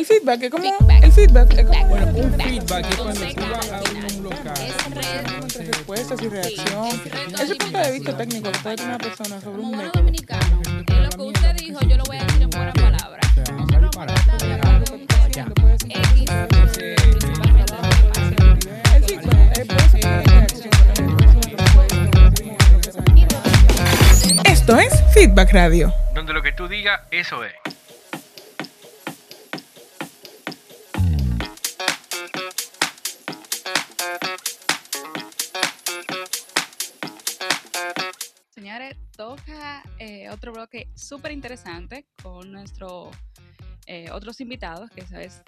El feedback es como. El feedback es como. Bueno, un feedback es cuando tú vas a un local. entre respuestas y reacción. Ese punto de vista técnico que una persona sobre un método. dominicano, lo que usted dijo, yo lo voy a decir en buenas palabras. O sea, vamos a disparar. Ya. El feedback eh, reacción. Esto es Feedback Radio. Donde lo que tú digas, eso es. Otro bloque súper interesante con nuestros otros invitados, que, eso es,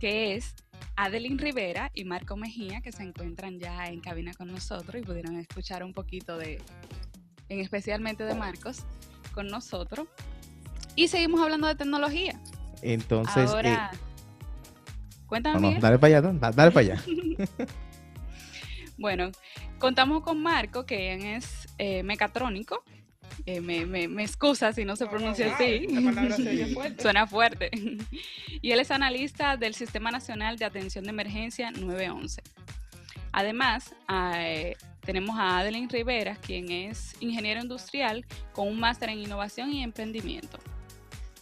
que es Adeline Rivera y Marco Mejía, que se encuentran ya en cabina con nosotros y pudieron escuchar un poquito de, en especialmente de Marcos, con nosotros. Y seguimos hablando de tecnología. Entonces, Ahora, eh, cuéntame. dale para allá, da- dale para allá. Bueno, contamos con Marco, que es eh, mecatrónico. Eh, me, me, me excusa si no se pronuncia así. Se oye fuerte. Suena fuerte. Y él es analista del Sistema Nacional de Atención de Emergencia 911. Además, eh, tenemos a Adeline Rivera, quien es ingeniero industrial con un máster en innovación y emprendimiento.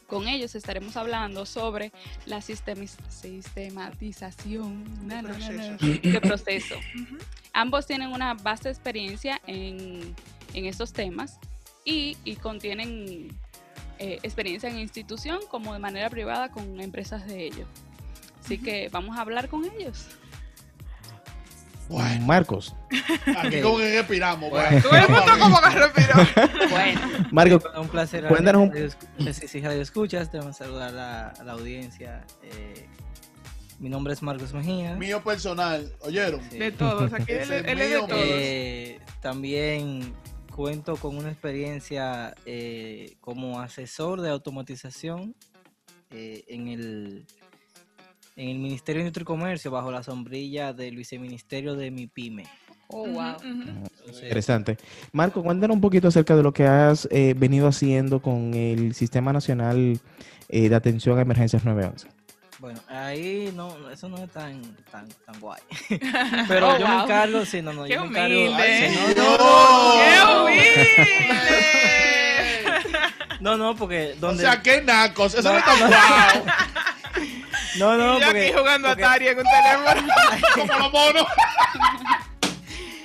Con ellos estaremos hablando sobre la sistematización no, no, no, no, de proceso. Ambos tienen una vasta experiencia en, en estos temas y, y contienen eh, experiencia en institución como de manera privada con empresas de ellos. Así que vamos a hablar con ellos. Bueno, Marcos, aquí como que respiramos. Bueno. Todo el mundo como que respiró. Bueno, Marcos, Un placer. Cuéntanos un- sí, sí, Radio Escuchas, te vamos a saludar a la, a la audiencia. Eh, mi nombre es Marcos Mejía. Mío personal, ¿oyeron? Sí. De todos, aquí él, es de todos. Eh, también cuento con una experiencia eh, como asesor de automatización eh, en el en el Ministerio de Industria y Comercio bajo la sombrilla del viceministerio de mi pyme. oh, wow. Entonces, interesante. Marco, cuéntanos un poquito acerca de lo que has eh, venido haciendo con el Sistema Nacional eh, de Atención a Emergencias 911. Bueno, ahí no, eso no es tan, tan, tan guay. Pero Oh, yo wow. me encargo, sí, no, no, Qué yo me encargo. sí, Ay, no, no, ¡Qué humilde! no, no, porque O donde. sea, qué nacos. Eso no, No, está no. guau. no, no, Y yo porque. aquí jugando porque- Atari en un teléfono. Como los monos.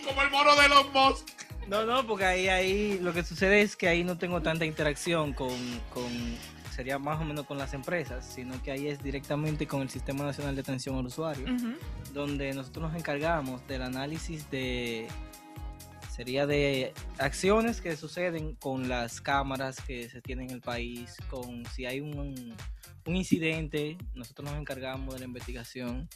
Como el mono de los Musk. No, no, porque ahí, ahí lo que sucede es que ahí no tengo tanta interacción con, con, sería más o menos con las empresas, sino que ahí es directamente con el Sistema Nacional de Atención al Usuario, donde nosotros nos encargamos del análisis de, sería de acciones que suceden con las cámaras que se tienen en el país, con si hay un, un incidente, nosotros nos encargamos de la investigación.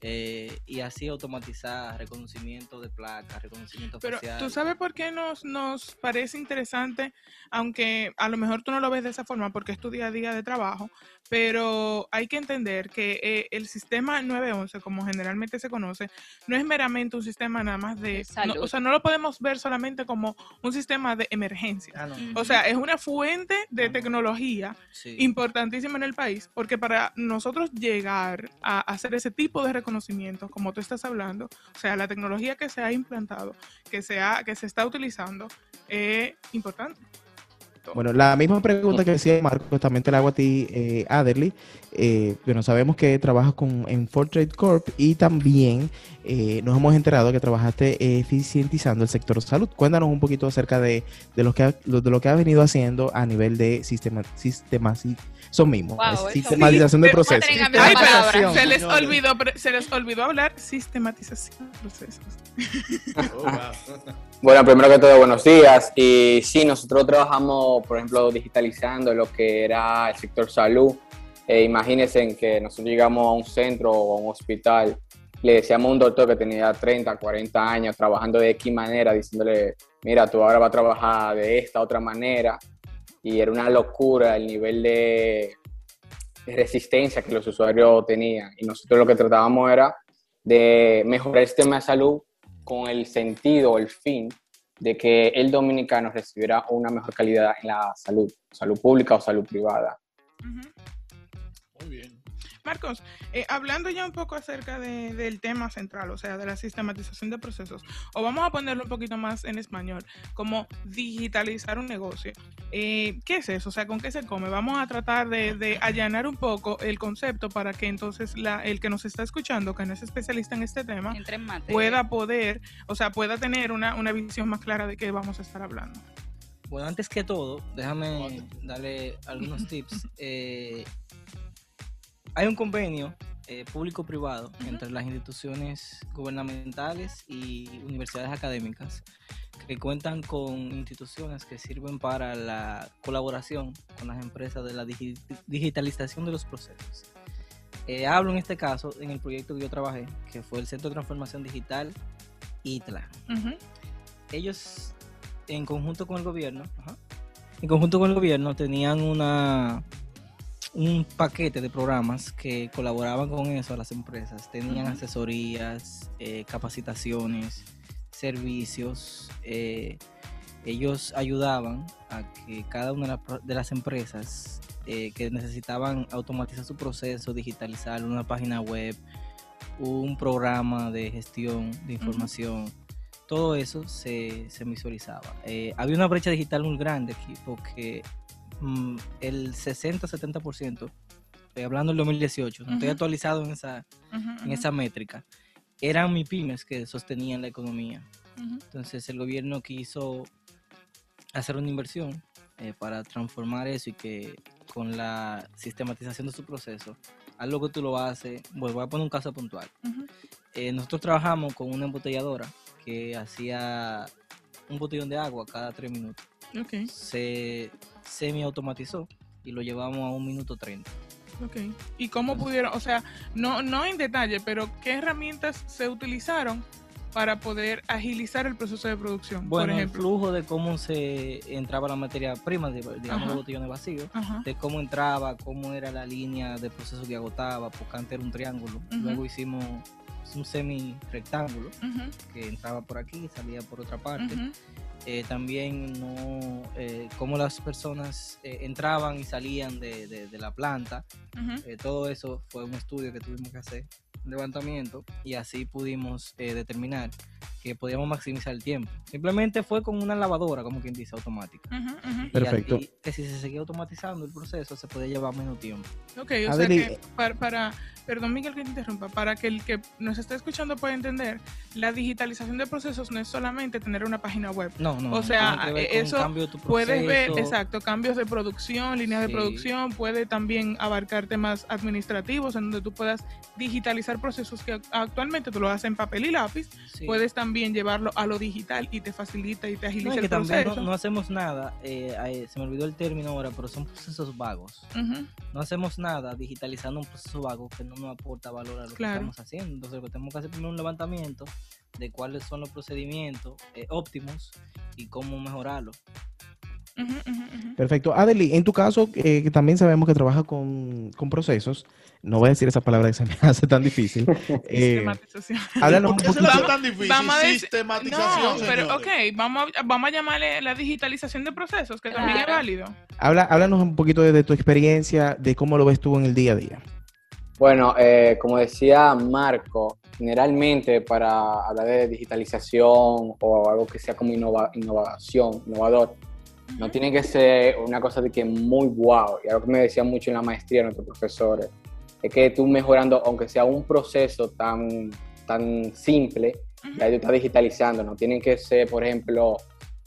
Eh, y así automatizar reconocimiento de placas, reconocimiento Pero facial. tú sabes por qué nos, nos parece interesante, aunque a lo mejor tú no lo ves de esa forma porque es tu día a día de trabajo, pero hay que entender que eh, el sistema 911, como generalmente se conoce, no es meramente un sistema nada más de... No, o sea, no lo podemos ver solamente como un sistema de emergencia. Ah, no. O sea, es una fuente de tecnología Sí. importantísima en el país, porque para nosotros llegar a hacer ese tipo de reconocimiento, como tú estás hablando, o sea, la tecnología que se ha implantado, que se, ha, que se está utilizando, es importante. Bueno, la misma pregunta que decía Marcos también te la hago a ti, eh, Aderly. Eh, bueno, sabemos que trabajas con, en Fortrade Corp y también eh, nos hemos enterado que trabajaste eficientizando el sector salud. Cuéntanos un poquito acerca de, de, lo, que ha, de lo que has venido haciendo a nivel de sistema, sistema, son mismos, Wow, es eso. sistematización de Sí, procesos. Voy a tener que Ay, cambiar la pero palabra. se les olvidó, se les olvidó hablar sistematización de procesos. Bueno, primero que todo, buenos días. Y sí, nosotros trabajamos, por ejemplo, digitalizando lo que era el sector salud. Eh, imagínense que nosotros llegamos a un centro o a un hospital, le decíamos a un doctor que tenía 30, 40 años trabajando de X manera, diciéndole, mira, tú ahora vas a trabajar de esta otra manera. Y era una locura el nivel de, de resistencia que los usuarios tenían. Y nosotros lo que tratábamos era de mejorar el sistema de salud con el sentido, el fin de que el dominicano recibiera una mejor calidad en la salud, salud pública o salud privada. Marcos, eh, hablando ya un poco acerca de- del tema central, o sea, de la sistematización de procesos, o vamos a ponerlo un poquito más en español, como digitalizar un negocio. Eh, ¿Qué es eso? O sea, ¿con qué se come? Vamos a tratar de, de allanar un poco el concepto para que entonces la, el que nos está escuchando, que no es especialista en este tema, Entre en materia. pueda poder, o sea, pueda tener una, una visión más clara de qué vamos a estar hablando. Bueno, antes que todo, déjame darle algunos tips. Eh, hay un convenio eh, público-privado entre las instituciones gubernamentales y universidades académicas que cuentan con instituciones que sirven para la colaboración con las empresas de la digi- digitalización de los procesos. Eh, hablo en este caso en el proyecto que yo trabajé, que fue el Centro de Transformación Digital ITLA Ujú. ellos en conjunto con el gobierno, ajá, en conjunto con el gobierno tenían una un paquete de programas que colaboraban con eso a las empresas. Tenían asesorías, eh, capacitaciones, servicios. eh, ellos ayudaban a que cada una de, las pro- de las empresas eh, que necesitaban automatizar su proceso, digitalizar una página web, un programa de gestión de información, todo eso se, se visualizaba. Había una brecha digital muy grande aquí porque mm, el 60-70%, estoy hablando del 2018, no estoy actualizado en esa, en esa métrica, eran MIPIMES que sostenían la economía. Entonces el gobierno quiso hacer una inversión eh, para transformar eso y que con la sistematización de su proceso, algo que tú lo haces, bueno, voy a poner un caso puntual. Eh, nosotros trabajamos con una embotelladora que hacía un botellón de agua cada tres minutos. Ok, Se semi-automatizó y lo llevamos a un minuto 30. ok. ¿Y cómo pudieron, o sea, no, no en detalle, pero qué herramientas se utilizaron para poder agilizar el proceso de producción? Bueno, por el ejemplo. flujo de cómo se entraba la materia prima, digamos los botellones vacíos, Ajá. de cómo entraba, cómo era la línea de proceso que agotaba, porque antes era un triángulo. Ujú. Luego hicimos un semi rectángulo Ujú, que entraba por aquí y salía por otra parte. ujú. Eh, también no, eh, cómo las personas eh, entraban y salían de, de- de la planta. Todo eso fue un estudio que tuvimos que hacer, un levantamiento, y así pudimos determinar que podíamos maximizar el tiempo. Simplemente fue con una lavadora, como quien dice, automática. Y Perfecto. así que si se seguía automatizando el proceso, se podía llevar menos tiempo. Ok, o Adeli, sea que para, para- perdón Miguel que te interrumpa, para que el que nos está escuchando pueda entender, la digitalización de procesos no es solamente tener una página web. No, no. O sea, eso Puedes ver, exacto, cambios de producción, líneas de producción, puede también abarcar temas administrativos en donde tú puedas digitalizar procesos que actualmente tú lo haces en papel y lápiz, Sí. puedes también llevarlo a lo digital y te facilita y te No, agiliza y que el también proceso. no, no hacemos nada, eh, eh, se me olvidó el término ahora, pero son procesos vagos. No hacemos nada digitalizando un proceso vago que no nos aporta valor a lo Claro. que estamos haciendo. Entonces, lo que tenemos que hacer primero un levantamiento de cuáles son los procedimientos eh, óptimos y cómo mejorarlo. Perfecto. Adeli, en tu caso, eh, que también sabemos que trabajas con, con procesos, no voy a decir esa palabra que se me hace tan difícil. Eh, Sistematización. háblanos ¿Por qué se poquito. le hace tan difícil? Vamos a decir- Sistematización, No, pero ok, vamos a, vamos a llamarle la digitalización de procesos, que también es válido. Habla, háblanos un poquito de, de tu experiencia, de cómo lo ves tú en el día a día. Bueno, eh, como decía Marco, generalmente para hablar de digitalización o algo que sea como innova- innovación, innovador, no tiene que ser una cosa de que muy guau. Y algo que me decía mucho en la maestría nuestros profesores, es que tú mejorando, aunque sea un proceso tan, tan simple, ya tú estás digitalizando, no tienen que ser, por ejemplo,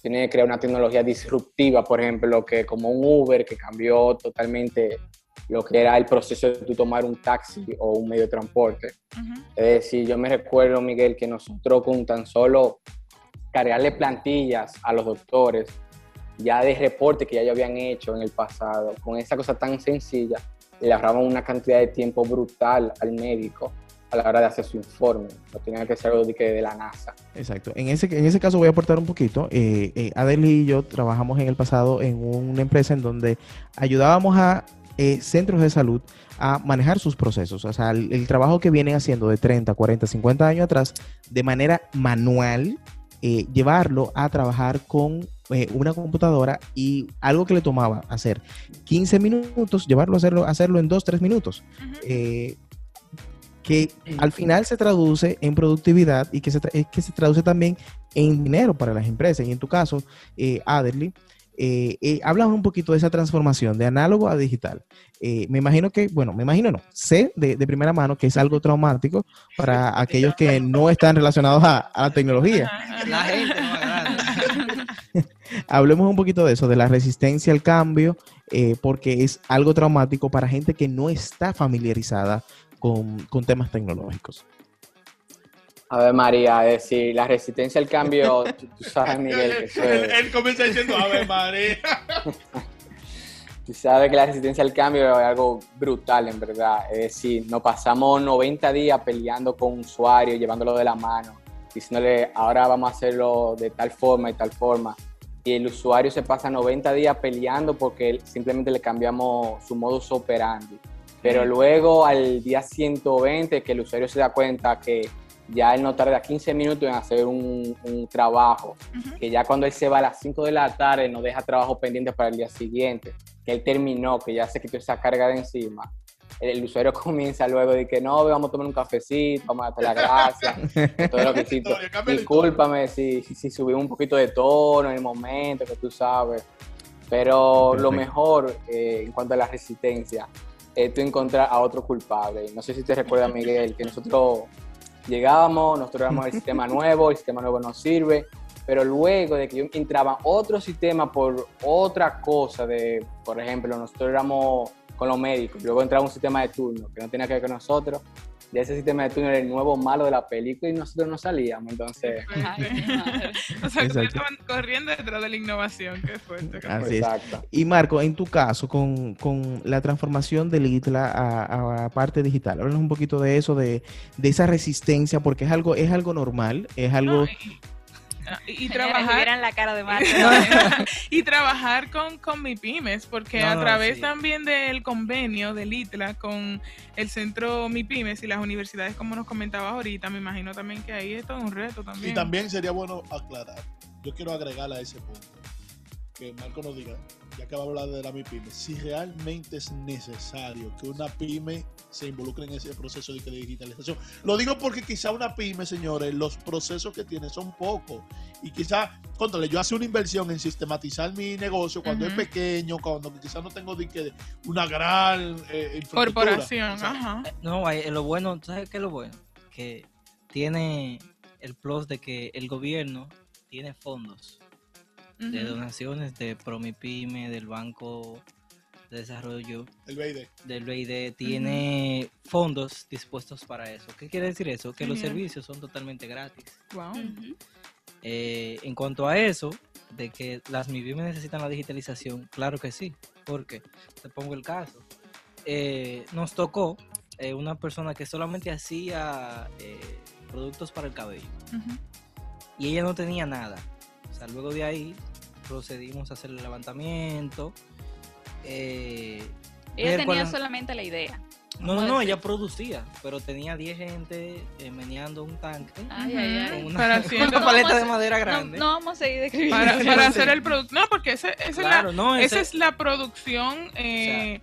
tiene que crear una tecnología disruptiva, por ejemplo, que como un Uber que cambió totalmente lo que era el proceso de tú tomar un taxi o un medio de transporte. Ujú. Es decir, yo me recuerdo, Miguel, que nosotros con tan solo cargarle plantillas a los doctores, ya de reporte que ya habían hecho en el pasado, con esa cosa tan sencilla, le ahorraban una cantidad de tiempo brutal al médico a la hora de hacer su informe. No tenía que ser algo de, de la NASA. Exacto. En ese, en ese caso voy a aportar un poquito. Eh, eh, Adeli y yo trabajamos en el pasado en una empresa en donde ayudábamos a eh, centros de salud a manejar sus procesos. O sea, el, el trabajo que vienen haciendo de 30, 40, 50 años atrás de manera manual, eh, llevarlo a trabajar con eh, una computadora y algo que le tomaba hacer 15 minutos, llevarlo a hacerlo, hacerlo en 2, 3 minutos. Eh, que al final se traduce en productividad y que se, que se traduce también en dinero para las empresas. Y en tu caso, eh, eh, eh, háblame un poquito de esa transformación de análogo a digital. Eh, me imagino que, bueno, me imagino no, sé de, de primera mano que es algo traumático para aquellos que no están relacionados a, a la tecnología. La gente. Hablemos un poquito de eso, de la resistencia al cambio, eh, porque es algo traumático para gente que no está familiarizada con, con temas tecnológicos. A ver, María, es decir, la resistencia al cambio, tú, tú sabes, Miguel, que eso él, es- él comienza diciendo, a ver, María. Tú sabes que la resistencia al cambio es algo brutal, en verdad. Es decir, nos pasamos 90 días peleando con usuarios, llevándolo de la mano, diciéndole, ahora vamos a hacerlo de tal forma y tal forma. Y el usuario se pasa 90 días peleando porque simplemente le cambiamos su modus operandi. Pero luego, al día 120, que el usuario se da cuenta que ya él no tarda 15 minutos en hacer un, un trabajo, que ya cuando él se va a las 5 de la tarde no deja trabajo pendiente para el día siguiente, que él terminó, que ya se quitó esa carga de encima. El, el usuario comienza luego de que no, vamos a tomar un cafecito, vamos a darte las gracias, todo lo que hiciste. Discúlpame si, si subí un poquito de tono en el momento, que tú sabes. Pero lo mejor eh, en cuanto a la resistencia es tú encontrar a otro culpable. No sé si te recuerdas, Miguel, que nosotros llegábamos, nosotros éramos el sistema nuevo, el sistema nuevo nos sirve, pero luego de que yo entraba otro sistema por otra cosa, de, por ejemplo, nosotros éramos con los médicos, luego entraba un sistema de turno que no tenía que ver con nosotros, y ese sistema de era el nuevo malo de la película y nosotros no salíamos, entonces... O sea, que estaban corriendo detrás de la innovación. Qué fuerte. qué Así fuerte. es. Exacto. Y Marco, en tu caso, con, con la transformación del ITLA a, a la parte digital, háblanos un poquito de eso, de, de esa resistencia, porque es algo, es algo normal, es algo... No, y, y- y trabajar la cara de Marta. y trabajar con, con mi pymes, porque No, a través sí. también del convenio del ITLA con el centro Mi Pymes y las universidades, como nos comentabas ahorita, me imagino también que ahí es todo un reto también. Y también sería bueno aclarar, yo quiero agregar a ese punto, que Marco nos diga, ya que va a hablar de la MIPYME, si realmente es necesario que una pyme se involucre en ese proceso de digitalización. Lo digo porque quizá una pyme, señores, los procesos que tiene son pocos. Y quizá, controle, yo hace una inversión en sistematizar mi negocio cuando es pequeño, cuando quizás no tengo de que una gran eh. Corporación, Exacto. ajá. Eh, No, hay- lo bueno, ¿sabes qué es lo bueno? Que tiene el plus de que el gobierno tiene fondos de donaciones de Promipyme, del Banco de Desarrollo, El BID. del BID, tiene fondos dispuestos para eso. ¿Qué quiere decir eso? Que los servicios son totalmente gratis. Wow. Eh, en cuanto a eso, de que las MIPYME necesitan la digitalización, claro que sí. Porque, te pongo el caso, eh, nos tocó eh, una persona que solamente hacía eh, productos para el cabello y ella no tenía nada. O sea, luego de ahí procedimos a hacer el levantamiento. eh, Ella tenía cuál- solamente la idea. No, no, no, ella producía, pero tenía 10 gente eh, meneando un tanque Ay, ay, ay. con una, Para con haciendo- una No paleta de madera No, grande. no vamos a seguir describiendo. Para, hacer el producto. No, porque ese- esa, es la, no, esa ese- es la producción eh,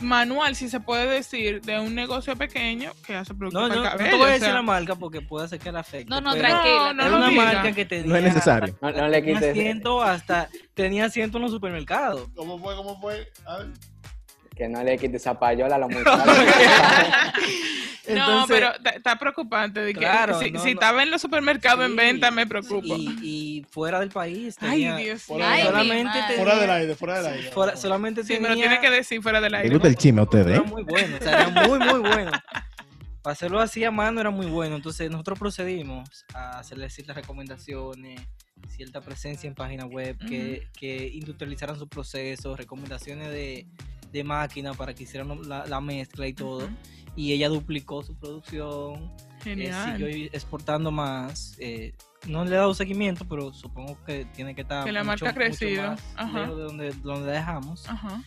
manual, si se puede decir, de un negocio pequeño que hace productos No, para no, el no cabello. te voy a o decir sea, la marca porque puede ser que la afecte. No, no, tranquila. no Es una diga. marca que tenía. No es necesario. No, no le Tenía quites... asiento hasta. Tenía asiento en los supermercados. ¿Cómo fue? ¿Cómo fue? A ver. Que no le quites esa payola a los muchachos. no, pero está preocupante. De que Claro, si, no, si no. estaba en los supermercados en venta, me preocupo. Y, y fuera del país. Ay, Dios. Ay, mi solamente tenía- Fuera del aire, fuera del aire. fuera- solamente Sí, tenía. me lo tiene que decir fuera del aire. gusta el chisme a ustedes, Era ¿eh? muy bueno, o sea, era muy, muy bueno. Para hacerlo así a mano era muy bueno. Entonces nosotros procedimos a hacerle ciertas recomendaciones, cierta presencia en página web, que, que industrializaran su proceso, recomendaciones de, de máquina para que hicieran la, la mezcla y todo. Y ella duplicó su producción, eh, Genial. siguió exportando más. eh, no le he dado seguimiento, pero supongo que tiene que estar Que la mucho- marca ha crecido. Ajá. de donde, donde la dejamos. Ajá.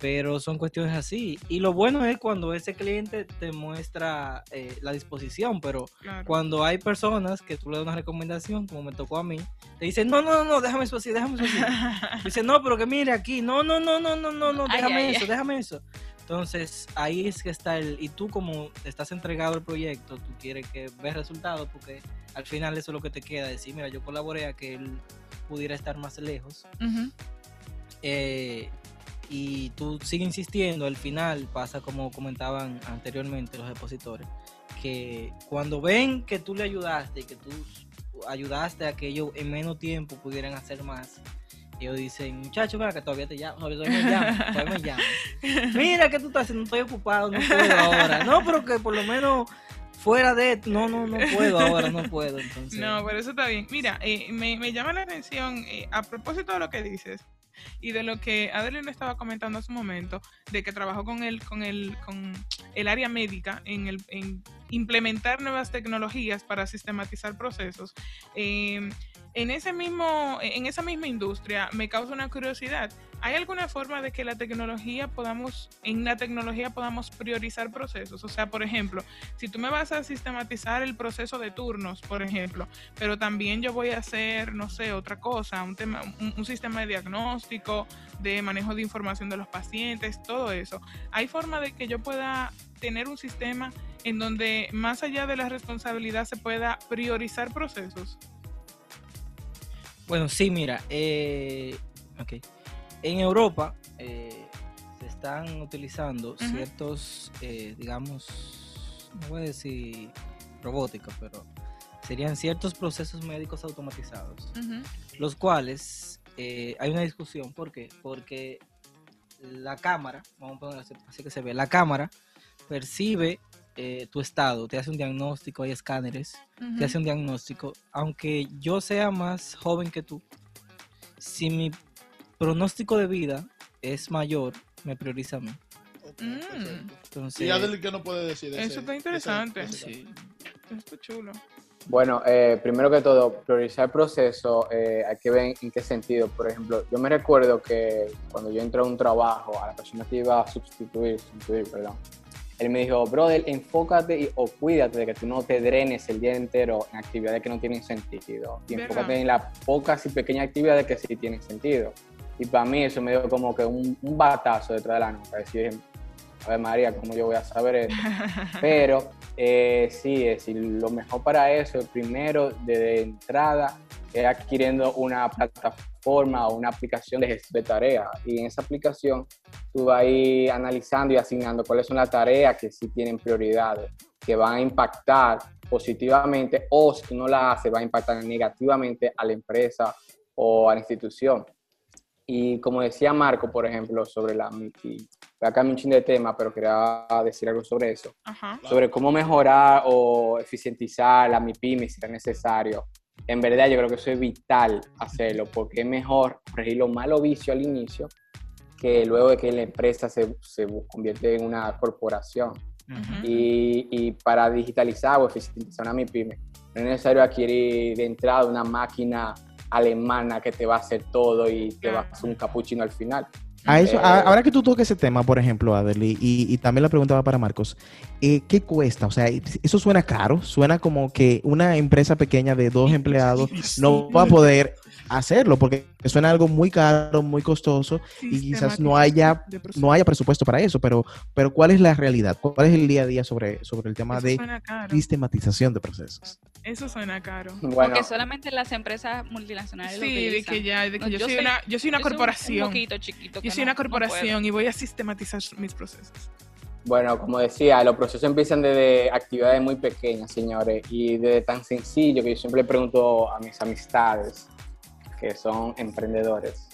Pero son cuestiones así. Y lo bueno es cuando ese cliente te muestra eh, la disposición, pero Claro. cuando hay personas que tú le das una recomendación, como me tocó a mí, te dicen, no, no, no, déjame eso así, déjame eso así. Dice, no, pero que mire aquí, no, no, no, no, no, no, no, déjame ay, eso, ay. déjame eso. Entonces, ahí es que está el, y tú como estás entregado al proyecto, tú quieres que veas resultados, porque al final eso es lo que te queda, decir, mira, yo colaboré a que él pudiera estar más lejos, eh, y tú sigues insistiendo, al final pasa como comentaban anteriormente los expositores, que cuando ven que tú le ayudaste, que tú ayudaste a que ellos en menos tiempo pudieran hacer más, ellos dicen, muchacho, mira que todavía te llamo, todavía me llaman, todavía me llaman. Mira que tú estás haciendo, estoy ocupado, no puedo ahora. No, pero que por lo menos fuera de, no, no, no puedo ahora, no puedo. Entonces, No, pero eso está bien. Mira, eh, me, me llama la atención, eh, a propósito de lo que dices y de lo que Adeline estaba comentando hace un momento, de que trabajó con el, con el, con el área médica en, el, en implementar nuevas tecnologías para sistematizar procesos. Eh, en, ese mismo, en esa misma industria me causa una curiosidad. ¿Hay alguna forma de que la tecnología podamos, en la tecnología podamos priorizar procesos? O sea, por ejemplo, si tú me vas a sistematizar el proceso de turnos, por ejemplo, pero también yo voy a hacer, no sé, otra cosa, un, tema, un, sistema de diagnóstico, de manejo de información de los pacientes, todo eso. ¿Hay forma de que yo pueda tener un sistema en donde más allá de la responsabilidad se pueda priorizar procesos? Bueno, sí, mira, eh, ok. En Europa eh, se están utilizando ciertos, eh, digamos, no voy a decir robótica, pero serían ciertos procesos médicos automatizados, los cuales eh, hay una discusión. ¿Por qué? Porque la cámara, vamos a ponerlo así, que se ve, la cámara percibe eh, tu estado, te hace un diagnóstico, hay escáneres, te hace un diagnóstico, aunque yo sea más joven que tú, si mi pronóstico de vida es mayor, me prioriza a mí. Mm. perfecto. Entonces, ¿Y Adel qué nos puede decir? de Eso ese- está ese- interesante. ese sí. Eso está chulo. Bueno, eh, primero que todo, priorizar el proceso, eh, hay que ver en qué sentido. Por ejemplo, yo me recuerdo que cuando yo entré a un trabajo, a la persona que iba a sustituir, sustituir perdón, él me dijo, brother, enfócate y, o cuídate de que tú no te drenes el día entero en actividades que no tienen sentido. Y ¿Verdad? enfócate en las pocas y pequeñas actividades que sí tienen sentido. Y para mí eso me dio como que un, un batazo detrás de la nuca. Decir, a ver, María, ¿cómo yo voy a saber eso? Pero eh, sí, es decir, lo mejor para eso, primero, de entrada, es adquiriendo una plataforma o una aplicación de gestión de tareas. Y en esa aplicación tú vas a ir analizando y asignando cuáles son las tareas que sí tienen prioridades, que van a impactar positivamente o si tú no la haces, va a impactar negativamente a la empresa o a la institución. Y como decía Marco, por ejemplo, sobre la MIPI, voy a cambiar un chin de tema, pero quería decir algo sobre eso Ajá. sobre cómo mejorar o eficientizar la MIPYME si es necesario. En verdad, yo creo que eso es vital hacerlo, porque es mejor corregir los malos vicios al inicio que luego de que la empresa se, se convierte en una corporación. Y, y para digitalizar o eficientizar una MIPYME, no es necesario adquirir de entrada una máquina alemana que te va a hacer todo y te va a hacer un capuchino al final. A eso, a- Eh, ahora que tú toques ese tema, por ejemplo, Adeli, y, y también la pregunta va para Marcos, eh, ¿qué cuesta? O sea, eso suena caro, suena como que una empresa pequeña de dos empleados no va a poder hacerlo porque suena algo muy caro, muy costoso y quizás no haya De no haya presupuesto para eso, pero pero ¿cuál es la realidad? ¿Cuál es el día a día sobre, sobre el tema Eso de suena caro. sistematización de procesos? Eso suena caro. Bueno, Porque solamente las empresas multinacionales lo Sí, de utilizan. que ya, de que No, yo, yo soy una, yo soy una Yo soy un- corporación. Un poquito chiquito. yo soy no- una no corporación y voy a sistematizar mis procesos. Bueno, como decía, los procesos empiezan desde actividades muy pequeñas, señores, y desde tan sencillo que yo siempre le pregunto a mis amistades, que son emprendedores,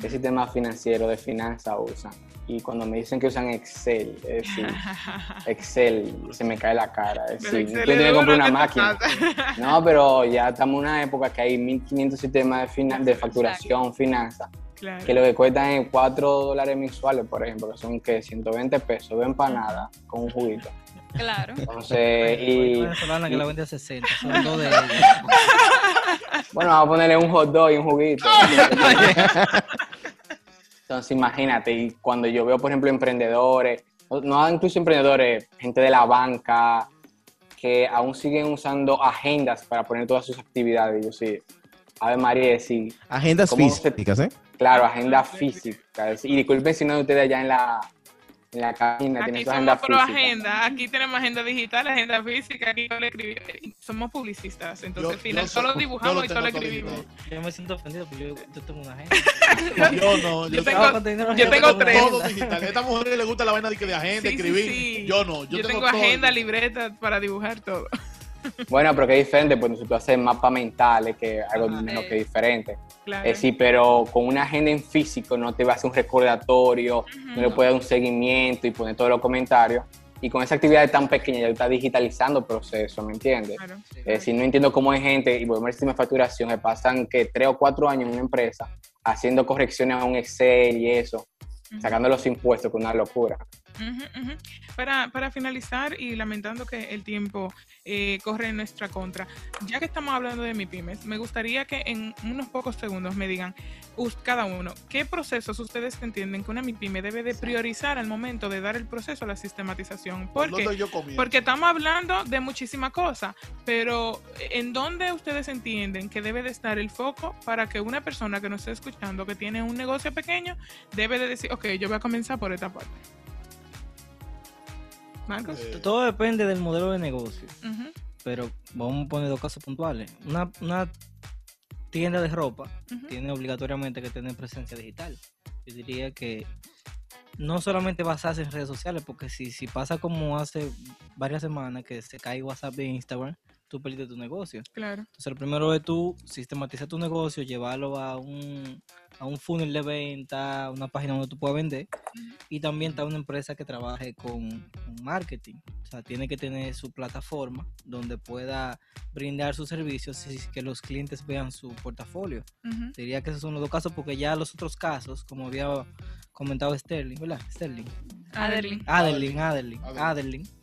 ¿qué sistema financiero de finanzas usan? Y cuando me dicen que usan Excel, es decir, Excel, se me cae la cara. Es Pero decir, es tienes que comprar una ¿qué máquina. No, pero ya estamos en una época que hay 1500 sistemas de, fina- de facturación, finanzas, Claro. que lo que cuestan es 4 dólares mensuales, por ejemplo, que son que 120 pesos de empanada con un juguito. Claro. Entonces, y venezolana que y- la vende a 60, son dos de ellas. bueno, vamos a ponerle un hot dog y un juguito. Entonces, imagínate, y cuando yo veo, por ejemplo, emprendedores, no- incluso emprendedores, gente de la banca, que aún siguen usando agendas para poner todas sus actividades. Yo sí, Ave María, sí, Agendas ¿Cómo se- físicas, ¿eh? claro, agenda física. Y disculpen si no de ustedes allá en la, en la cabina Aquí somos pro física. agenda, aquí tenemos agenda digital, agenda física, aquí solo escribimos. Somos publicistas, entonces Yo- al final yo solo so- dibujamos y solo tengo escribimos. Yo me siento ofendido porque yo, yo tengo una agenda. Yo no, Yo yo, tengo- tecnología, yo tengo tengo tres. todo digital. A esta mujer le gusta la vaina de, que de agenda, Sí, escribir. sí. Yo no, yo, Yo, tengo, agenda, libreta para dibujar todo. Bueno, pero que es diferente, pues nosotros hacemos mapas mentales, que es algo Ajá. menos Sí. que diferente. Claro. Eh, sí, pero con una agenda en físico no te va a hacer un recordatorio, no le puedes dar un seguimiento y poner todos los comentarios. Y con esa actividad tan pequeña ya tú estás digitalizando procesos, ¿me entiendes? Claro. Es decir, no entiendo cómo hay gente, y volvemos al sistema de facturación, que pasan que tres o cuatro años en una empresa haciendo correcciones a un Excel y eso, sacando los impuestos, que es una locura. Para, para finalizar y lamentando que el tiempo eh, corre en nuestra contra, ya que estamos hablando de MIPIMES, me gustaría que en unos pocos segundos me digan cada uno qué procesos ustedes entienden que una MIPYME debe de priorizar al momento de dar el proceso a la sistematización. ¿Por ¿Dónde qué? yo comienzo? Porque estamos hablando de muchísimas cosas, pero ¿en dónde ustedes entienden que debe de estar el foco para que una persona que nos esté escuchando, que tiene un negocio pequeño, debe de decir, ok, yo voy a comenzar por esta parte? Marcos. Eh, Todo depende del modelo de negocio. Pero vamos a poner dos casos puntuales. Una, una tienda de ropa tiene obligatoriamente que tener presencia digital. Yo diría que no solamente basarse en redes sociales, porque si, si pasa como hace varias semanas que se cae WhatsApp de Instagram, tú perdiste tu negocio. Claro. Entonces, lo primero es tú sistematizar tu negocio, llevarlo a un, a un funnel de venta, una página donde tú puedas vender. Y también está una empresa que trabaje con, con marketing. O sea, tiene que tener su plataforma donde pueda brindar sus servicios y que los clientes vean su portafolio. Ujú. Diría que esos son los dos casos porque ya los otros casos, como había comentado Sterling, ¿verdad? Sterling. Adeline. Adeline, Adeline, Adeline. Adeline.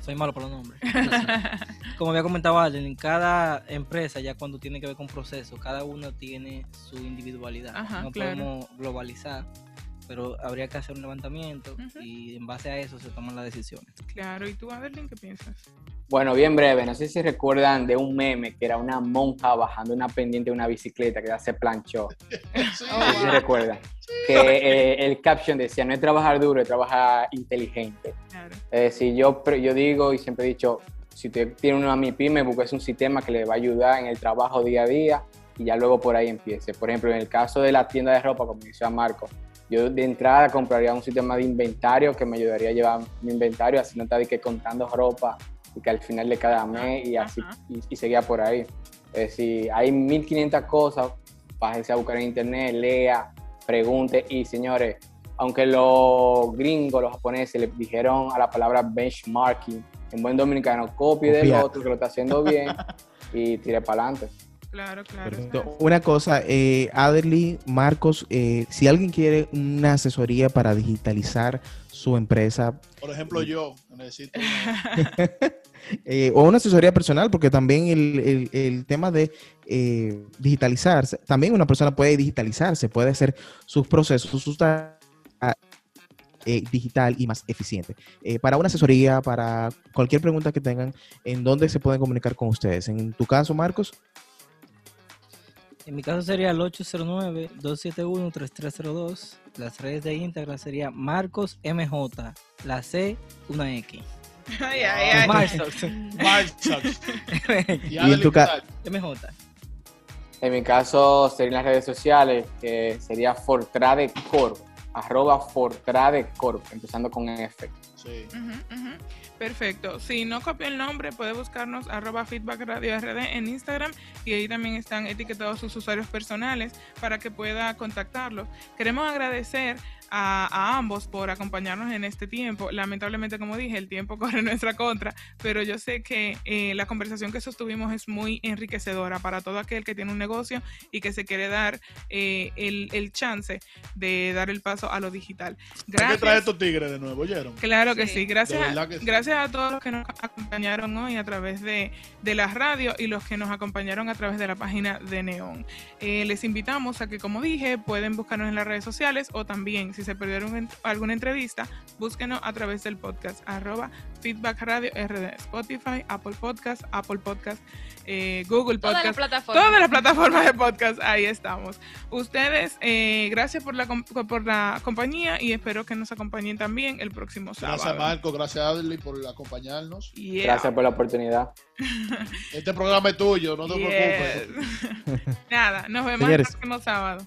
Soy malo por los nombres. Como había comentado Adeline, cada empresa ya cuando tiene que ver con procesos, cada uno tiene su individualidad. Ajá, no claro. podemos globalizar, pero habría que hacer un levantamiento Ujú. y en base a eso se toman las decisiones. Claro, ¿y tú, Adeline, qué piensas? Bueno, bien breve, no sé si recuerdan de un meme que era una monja bajando una pendiente de una bicicleta que ya se planchó. sí, No sé si recuerdan. Que eh, el caption decía, no es trabajar duro, es trabajar inteligente. Claro. Es decir, yo, yo digo y siempre he dicho, si usted tiene una MIPYME, busque un sistema que le va a ayudar en el trabajo día a día y ya luego por ahí empiece. Por ejemplo, en el caso de la tienda de ropa, como decía Marco, yo de entrada compraría un sistema de inventario que me ayudaría a llevar mi inventario, así no estar que contando ropa y que al final de cada mes y así y, y seguía por ahí. Es decir, hay 1500 cosas, pájese a buscar en internet, lea, pregunte y señores, aunque los gringos, los japoneses, le dijeron a la palabra benchmarking, en buen dominicano, copie del otro que lo está haciendo bien y tire para adelante. Claro, claro. Perfecto. claro. Una cosa, eh, Adelie, Marcos, eh, si alguien quiere una asesoría para digitalizar su empresa Por ejemplo, yo necesito una- eh, o una asesoría personal, porque también el, el- el tema de eh, digitalizarse, también una persona puede digitalizarse, puede hacer sus procesos, sus tareas eh, digital y más eficiente. Eh, para una asesoría, para cualquier pregunta que tengan, ¿en dónde se pueden comunicar con ustedes? En tu caso, Marcos. En mi caso sería el 809-271-3302. Las redes de Instagram sería Marcos MJ. La C, una X. Ay, ay, ay. Marcos. Marchas. Y, en tu ca- ¿qué tal? MJ. En mi caso serían las redes sociales, que sería Fortrade Corp, arroba Fortrade Corp, empezando con F. Sí. Ujú. Perfecto. Si no copia el nombre, puede buscarnos arroba feedback radio RD en Instagram y ahí también están etiquetados sus usuarios personales para que pueda contactarlos. Queremos agradecer a, a ambos por acompañarnos en este tiempo. Lamentablemente, como dije, el tiempo corre en nuestra contra, pero yo sé que eh, la conversación que sostuvimos es muy enriquecedora para todo aquel que tiene un negocio y que se quiere dar eh, el, el chance de dar el paso a lo digital. Hay que traer Gracias. estos tigres de nuevo, ¿oyeron? Claro que Sí. Gracias, que sí. gracias a todos los que nos acompañaron hoy a través de, de la radio y los que nos acompañaron a través de la página de Neon. Eh, les invitamos a que, como dije, pueden buscarnos en las redes sociales o también, si se perdieron en- alguna entrevista, búsquenos a través del podcast, arroba Feedback Radio RD, Spotify, Apple Podcast, Apple Podcast, eh, Google Todas las Podcast. plataformas. Todas las plataformas de podcast, ahí estamos. Ustedes, eh, gracias por la, por la compañía y espero que nos acompañen también el próximo sábado. Gracias Marco, gracias Adley por acompañarnos. Yeah. Gracias por la oportunidad. Este programa es tuyo, no te Yes. preocupes. Nada, nos vemos Señores. el próximo sábado.